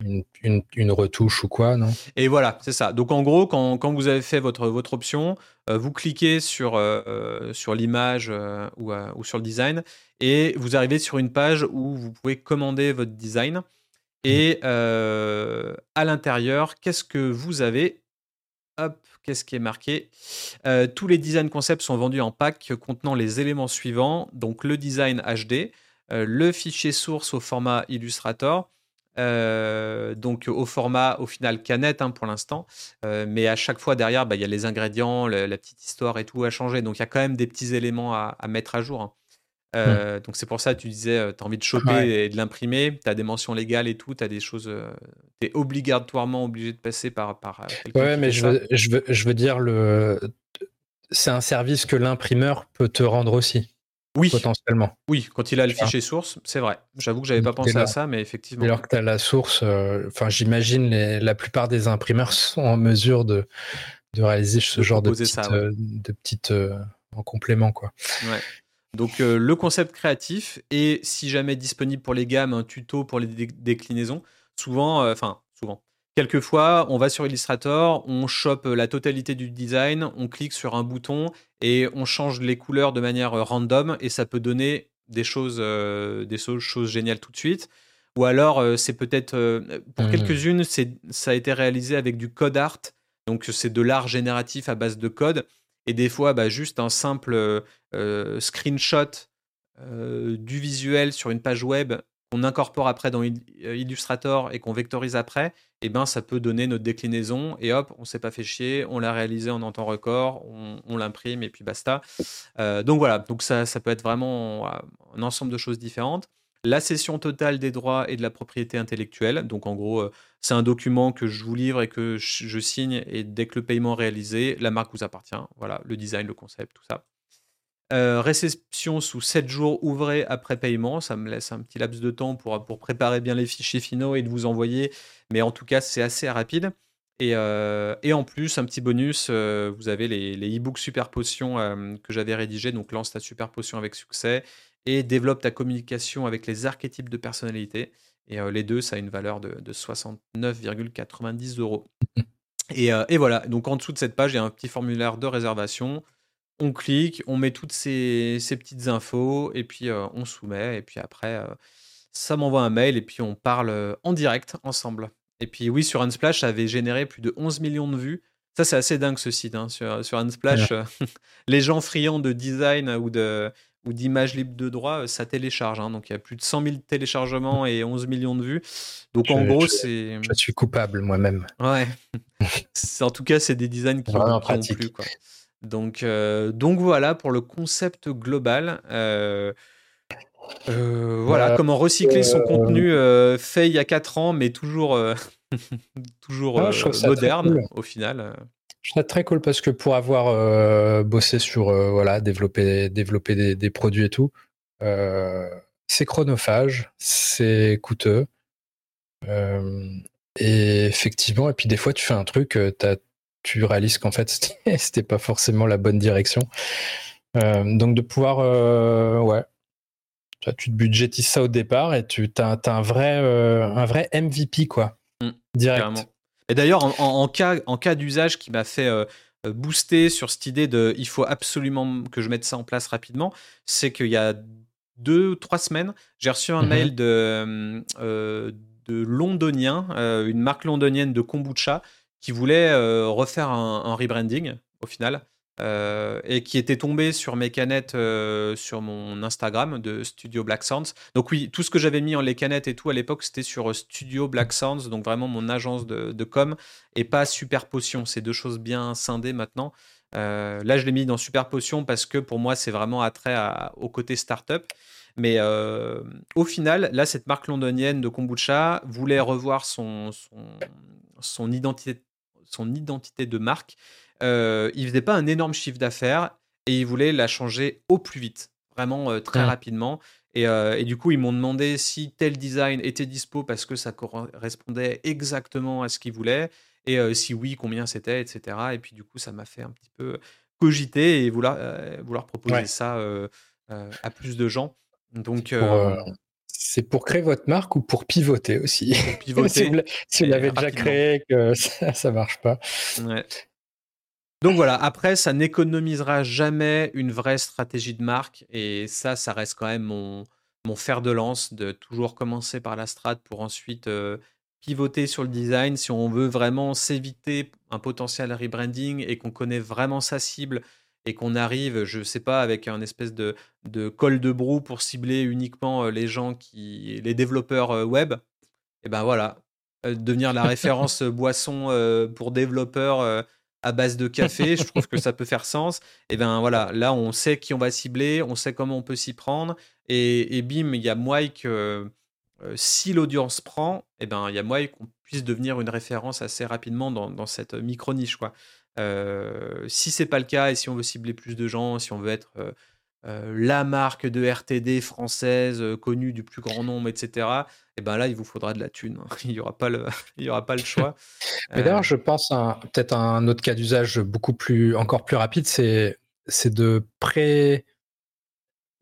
une, retouche ou quoi, non? Et voilà, c'est ça. Donc en gros, quand, quand, vous avez fait votre, votre option, euh, vous cliquez sur, euh, sur l'image euh, ou, ou, sur le design et vous arrivez sur une page où vous pouvez commander votre design. Et mmh. à l'intérieur, qu'est-ce que vous avez? Hop, qu'est-ce qui est marqué? Tous les design concepts sont vendus en pack contenant les éléments suivants. Donc le design HD, le fichier source au format Illustrator, donc au format au final canette hein, pour l'instant, mais à chaque fois derrière, bah, il y a les ingrédients, la petite histoire et tout à changer. Donc il y a quand même des petits éléments à, mettre à jour. Hein. Mmh. Donc c'est pour ça que tu disais, tu as envie de choper et de l'imprimer, tu as des mentions légales et tout, tu as des choses, tu es obligatoirement obligé de passer par, par Ouais, mais je veux, je veux, je, veux, dire, le... c'est un service que l'imprimeur peut te rendre aussi. Oui. Potentiellement. Oui, quand il a le fichier source, c'est vrai. J'avoue que j'avais pas pensé à ça, mais effectivement. Alors que tu as la source, enfin, j'imagine la plupart des imprimeurs sont en mesure de, de réaliser ce genre de petites, de petites en complément, quoi. Ouais. Donc euh, le concept créatif et si jamais disponible pour les gammes, un tuto pour les déclinaisons. Souvent, euh, enfin souvent, quelquefois, on va sur Illustrator, on chope la totalité du design, on clique sur un bouton et on change les couleurs de manière euh, random et ça peut donner des choses, des choses géniales tout de suite. Ou alors, c'est peut-être pour mmh. quelques-unes, ça a été réalisé avec du code art. Donc c'est de l'art génératif à base de code. Et des fois, bah, juste un simple euh, screenshot euh, du visuel sur une page web qu'on incorpore après dans euh, Illustrator et qu'on vectorise après, eh ben ça peut donner notre déclinaison et hop, on s'est pas fait chier, on l'a réalisé en temps record, on, l'imprime et puis basta. donc voilà, donc ça, ça peut être vraiment un ensemble de choses différentes la cession totale des droits et de la propriété intellectuelle. Donc en gros, euh, c'est un document que je vous livre et que je signe et dès que le paiement est réalisé, la marque vous appartient. Voilà, le design, le concept, tout ça. Euh, réception sous 7 jours ouvrés après paiement, ça me laisse un petit laps de temps pour, pour préparer bien les fichiers finaux et de vous envoyer, mais en tout cas c'est assez rapide. Et, euh, en plus, un petit bonus, vous avez les e-books Super Potion que j'avais rédigés, donc lance ta Super Potion avec succès et développe ta communication avec les archétypes de personnalité. Et euh, les deux, ça a une valeur de, 69,90 euros. Et, euh, et, voilà, donc en dessous de cette page, il y a un petit formulaire de réservation. On clique, on met toutes ces, ces petites infos, et puis euh, on soumet, et puis après, ça m'envoie un mail, et puis on parle en direct ensemble. Et puis oui, sur Unsplash, ça avait généré plus de 11 millions de vues. Ça, c'est assez dingue ce site. Hein. Sur, sur Unsplash, les gens friands de design ou de, ou d'images libres de droit, euh, ça télécharge. Hein. donc il y a plus de 100 000 téléchargements et 11 millions de vues. Donc en gros, c'est. Je suis coupable moi-même. Ouais. en tout cas, c'est des designs qui n'ont plus. Quoi. Donc, euh, donc voilà pour le concept global. Euh, voilà, comment recycler son contenu fait il y a 4 ans, mais toujours, toujours moderne au final. Je trouve très cool parce que pour avoir euh, bossé sur euh, voilà développer développer des, produits et tout, euh, c'est chronophage, c'est coûteux. et effectivement, et puis des fois tu fais un truc, tu réalises qu'en fait c'était pas forcément la bonne direction. donc de pouvoir ouais, tu te budgétises ça au départ et tu as, un vrai un vrai MVP quoi. Mmh, direct. Et d'ailleurs, en, cas, en cas d'usage qui m'a fait euh, euh, booster sur cette idée de il faut absolument que je mette ça en place rapidement, c'est qu'il y a deux, ou trois semaines, j'ai reçu un mmh mail de, euh, de Londonien, une marque londonienne de kombucha, qui voulait refaire un, rebranding au final. Euh, et qui était tombé sur mes canettes euh, sur mon Instagram de Studio Black Sounds. Donc oui, tout ce que j'avais mis en les canettes et tout à l'époque, c'était sur Studio Black Sounds, donc vraiment mon agence de, com, et pas Super Potion. C'est deux choses bien scindées maintenant. Euh, là, je l'ai mis dans Super Potion parce que pour moi, c'est vraiment attrait au côté startup. Mais au final, là, cette marque londonienne de kombucha voulait revoir son, son, son identité, son identité de marque euh, il faisait pas un énorme chiffre d'affaires et il voulait la changer au plus vite, vraiment euh, très rapidement. Euh, et, du coup, ils m'ont demandé si tel design était dispo parce que ça correspondait exactement à ce qu'ils voulaient. Et euh, si oui, combien c'était, etc. Et puis du coup, ça m'a fait un petit peu cogiter et vouloir, vouloir proposer ça à plus de gens. Donc, c'est pour créer votre marque ou pour pivoter aussi? pivoter. si vous l'avez déjà créé, que ça, ne marche pas. Ouais. Donc voilà, après, ça n'économisera jamais une vraie stratégie de marque. Et ça, ça reste quand même mon, mon fer de lance de toujours commencer par la strat pour ensuite euh, pivoter sur le design. Si on veut vraiment s'éviter un potentiel rebranding et qu'on connaît vraiment sa cible et qu'on arrive, je ne sais pas, avec un espèce de, de col de brou pour cibler uniquement euh, les gens qui, les développeurs euh, web, et ben voilà, devenir la référence boisson pour développeurs à base de café, je trouve que ça peut faire sens. Et ben voilà, là on sait qui on va cibler, on sait comment on peut s'y prendre, et, bim, il y a moyen que si l'audience prend, et ben il y a moyen qu'on puisse devenir une référence assez rapidement dans, cette micro niche quoi. Si c'est pas le cas et si on veut cibler plus de gens, si on veut être la marque de RTD française connue du plus grand nombre, etc. Et ben là, il vous faudra de la thune. Hein. Il n'y aura pas le, il y aura pas le choix. Mais d'ailleurs, je pense peut-être un autre cas d'usage beaucoup plus, encore plus rapide, c'est c'est de pré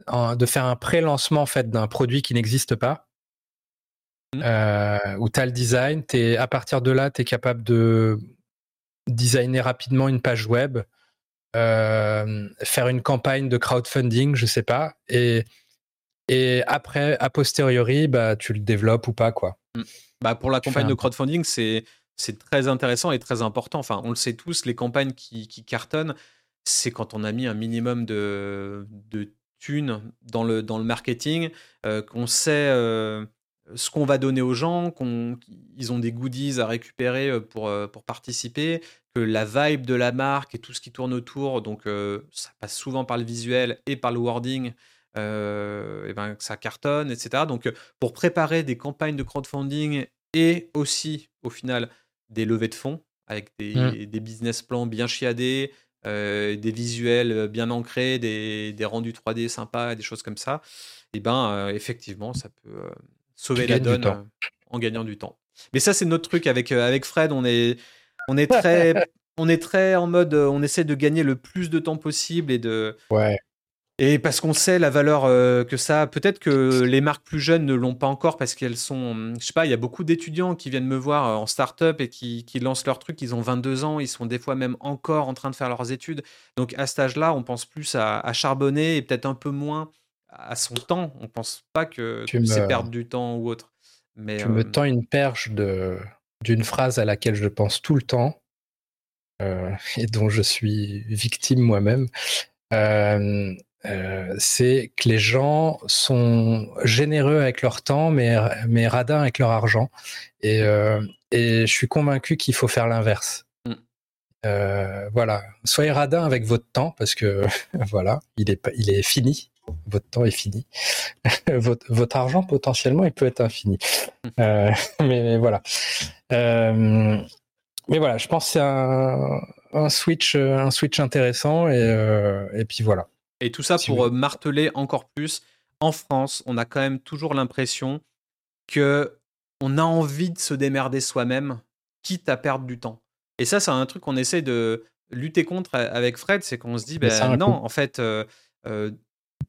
de faire un pré-lancement en fait d'un produit qui n'existe pas. Mmh. où tu as le design, es, à partir de là, tu es capable de designer rapidement une page web, euh, faire une campagne de crowdfunding, je sais pas, et, et après, a posteriori, bah, tu le développes ou pas, quoi. Mm. Bah, pour la campagne de crowdfunding, c'est c'est très intéressant et très important. Enfin, on le sait tous, les campagnes qui, qui cartonnent, c'est quand on a mis un minimum de, de thunes dans le, dans le marketing, euh, qu'on sait euh, ce qu'on va donner aux gens, qu'ils ont des goodies à récupérer pour, pour participer, que la vibe de la marque et tout ce qui tourne autour, donc ça passe souvent par le visuel et par le wording, et ben, ça cartonne, etc. Donc pour préparer des campagnes de crowdfunding et aussi au final des levées de fonds avec des, mmh. des business plans bien chiadés, des visuels bien ancrés, des, des, rendus 3D sympas, des choses comme ça, et ben effectivement ça peut sauver la donne en gagnant du temps. Mais ça c'est notre truc avec, avec Fred, on est on est très, on est très en mode, on essaie de gagner le plus de temps possible et de. Ouais. Et parce qu'on sait la valeur euh, que ça a. Peut-être que les marques plus jeunes ne l'ont pas encore parce qu'elles sont. Je sais pas, il y a beaucoup d'étudiants qui viennent me voir euh, en start-up et qui, qui, lancent leur truc. Ils ont 22 ans, ils sont des fois même encore en train de faire leurs études. Donc à cet âge-là, on pense plus à, charbonner et peut-être un peu moins à son temps. On pense pas que, c'est perdre du temps ou autre. Mais, tu me euh, tends une perche de d'une phrase à laquelle je pense tout le temps euh, et dont je suis victime moi-même. Euh, euh, c'est que les gens sont généreux avec leur temps, mais, mais radins avec leur argent. Et, et je suis convaincu qu'il faut faire l'inverse. Mm. voilà, soyez radin avec votre temps parce que voilà, il est, il est fini. Votre temps est fini. votre, votre, argent potentiellement il peut être infini. Mm. mais, voilà. mais voilà, je pense que c'est un, un switch, euh, un switch intéressant et, euh, et puis voilà. Et tout ça pour euh, marteler encore plus. En France, on a quand même toujours l'impression que on a envie de se démerder soi-même, quitte à perdre du temps. Et ça, c'est un truc qu'on essaie de lutter contre avec Fred, c'est qu'on se dit, ben non, en fait,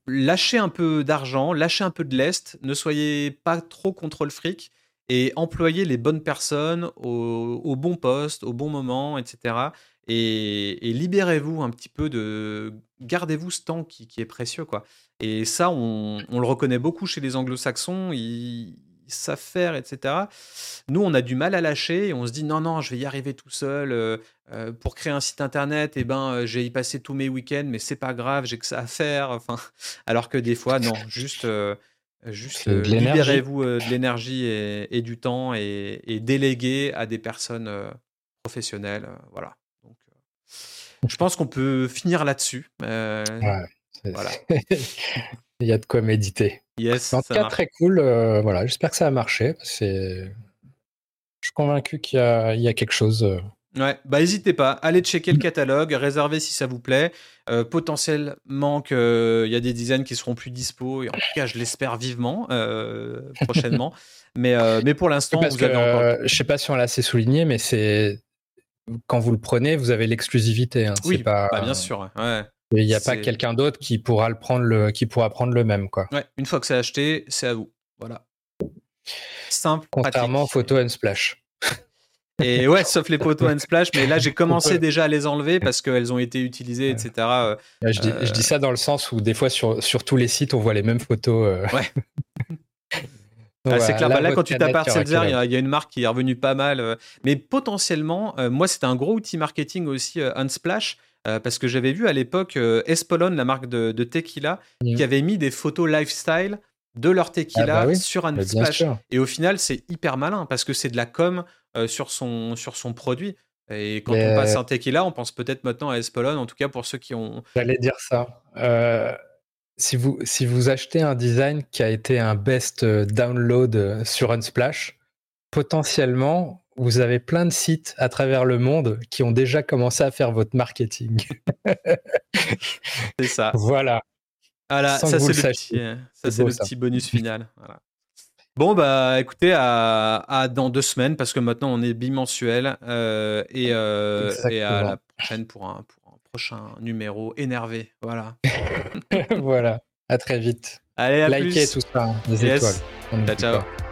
lâchez un peu d'argent, lâchez un peu de lest, ne soyez pas trop contre le fric et employez les bonnes personnes au, bon poste, au bon moment, etc et, libérez-vous un petit peu de gardez-vous ce temps qui, est précieux quoi. Et ça on, le reconnaît beaucoup chez les anglo-saxons savent faire etc nous on a du mal à lâcher et on se dit non non je vais y arriver tout seul euh, euh, pour créer un site internet et eh ben euh, j'ai y passé tous mes week-ends mais c'est pas grave j'ai que ça à faire enfin alors que des fois non juste Juste libérez-vous de l'énergie et, du temps et, et déléguez à des personnes professionnelles. voilà. Je pense qu'on peut finir là-dessus. Voilà. Il y a de quoi méditer. Yes, en tout cas, très cool. Euh, voilà, j'espère que ça a marché. C'est... Je suis convaincu qu'il y a, il y a quelque chose. Euh. Ouais, bah n'hésitez pas, allez checker le catalogue, réservez si ça vous plaît. potentiellement qu'il y a des designs qui seront plus dispo, et en tout cas, je l'espère vivement prochainement. mais, mais pour l'instant, vous avez encore. je sais pas si on l'a assez souligné, mais c'est quand vous le prenez, vous avez l'exclusivité. Hein. Oui, pas, bah, bien sûr. Il n'y a pas quelqu'un d'autre qui pourra le prendre le, qui pourra prendre le même quoi. une fois que c'est acheté, c'est à vous. Voilà. Simple. Contrairement aux photo and splash. Et ouais, sauf les photos and splash, mais là j'ai commencé déjà à les enlever parce qu'elles ont été utilisées, etc. Euh, je, dis, je, dis, ça dans le sens où des fois sur, sur tous les sites on voit les mêmes photos. Euh. Ouais. Ah, c'est clair. Là, bah, quand tu tapes il y, a une marque qui est revenue pas mal. Euh. mais potentiellement, euh, moi, c'était un gros outil marketing aussi, euh, Unsplash, parce que j'avais vu à l'époque Espolon, la marque de, Tequila, qui avait mis des photos lifestyle de leur tequila Ah bah oui, sur un bien splash. sûr. Et au final, c'est hyper malin parce que c'est de la com euh, sur, son, sur son produit. Et quand Mais- on passe un tequila, on pense peut-être maintenant à Espolòn, en tout cas pour ceux qui ont. J'allais dire ça. Euh, si, vous, si vous achetez un design qui a été un best euh, download euh, sur Unsplash, potentiellement, vous avez plein de sites à travers le monde qui ont déjà commencé à faire votre marketing. C'est ça. voilà. Voilà, Sans ça c'est le petit, euh, ça, C'est beau, le ça. petit bonus final. Voilà. Bon, bah écoutez, à, à dans deux semaines, parce que maintenant on est bimensuel, euh, et, euh, et à la prochaine pour un, pour un prochain numéro énervé. Voilà. voilà. À très vite. Allez, à Likez plus. tout ça, hein, des Yes. étoiles. Ciao. pas.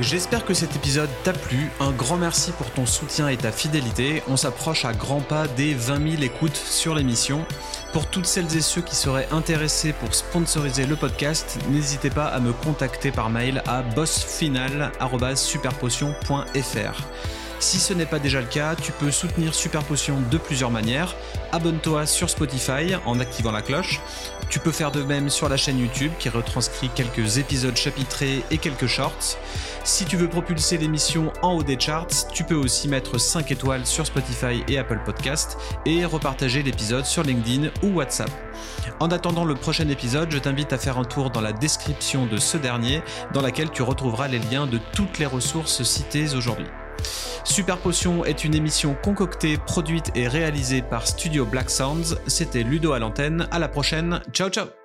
J'espère que cet épisode t'a plu. Un grand merci pour ton soutien et ta fidélité. On s'approche à grands pas des 20 000 écoutes sur l'émission. Pour toutes celles et ceux qui seraient intéressés pour sponsoriser le podcast, n'hésitez pas à me contacter par mail à bossfinal@superpotion.fr. Si ce n'est pas déjà le cas, tu peux soutenir Super Potion de plusieurs manières. Abonne-toi sur Spotify en activant la cloche. Tu peux faire de même sur la chaîne YouTube qui retranscrit quelques épisodes chapitrés et quelques shorts. Si tu veux propulser l'émission en haut des charts, tu peux aussi mettre 5 étoiles sur Spotify et Apple Podcast et repartager l'épisode sur LinkedIn ou WhatsApp. En attendant le prochain épisode, je t'invite à faire un tour dans la description de ce dernier, dans laquelle tu retrouveras les liens de toutes les ressources citées aujourd'hui. Super Potion est une émission concoctée, produite et réalisée par Studio Black Sounds. C'était Ludo à l'antenne. À la prochaine. Ciao ciao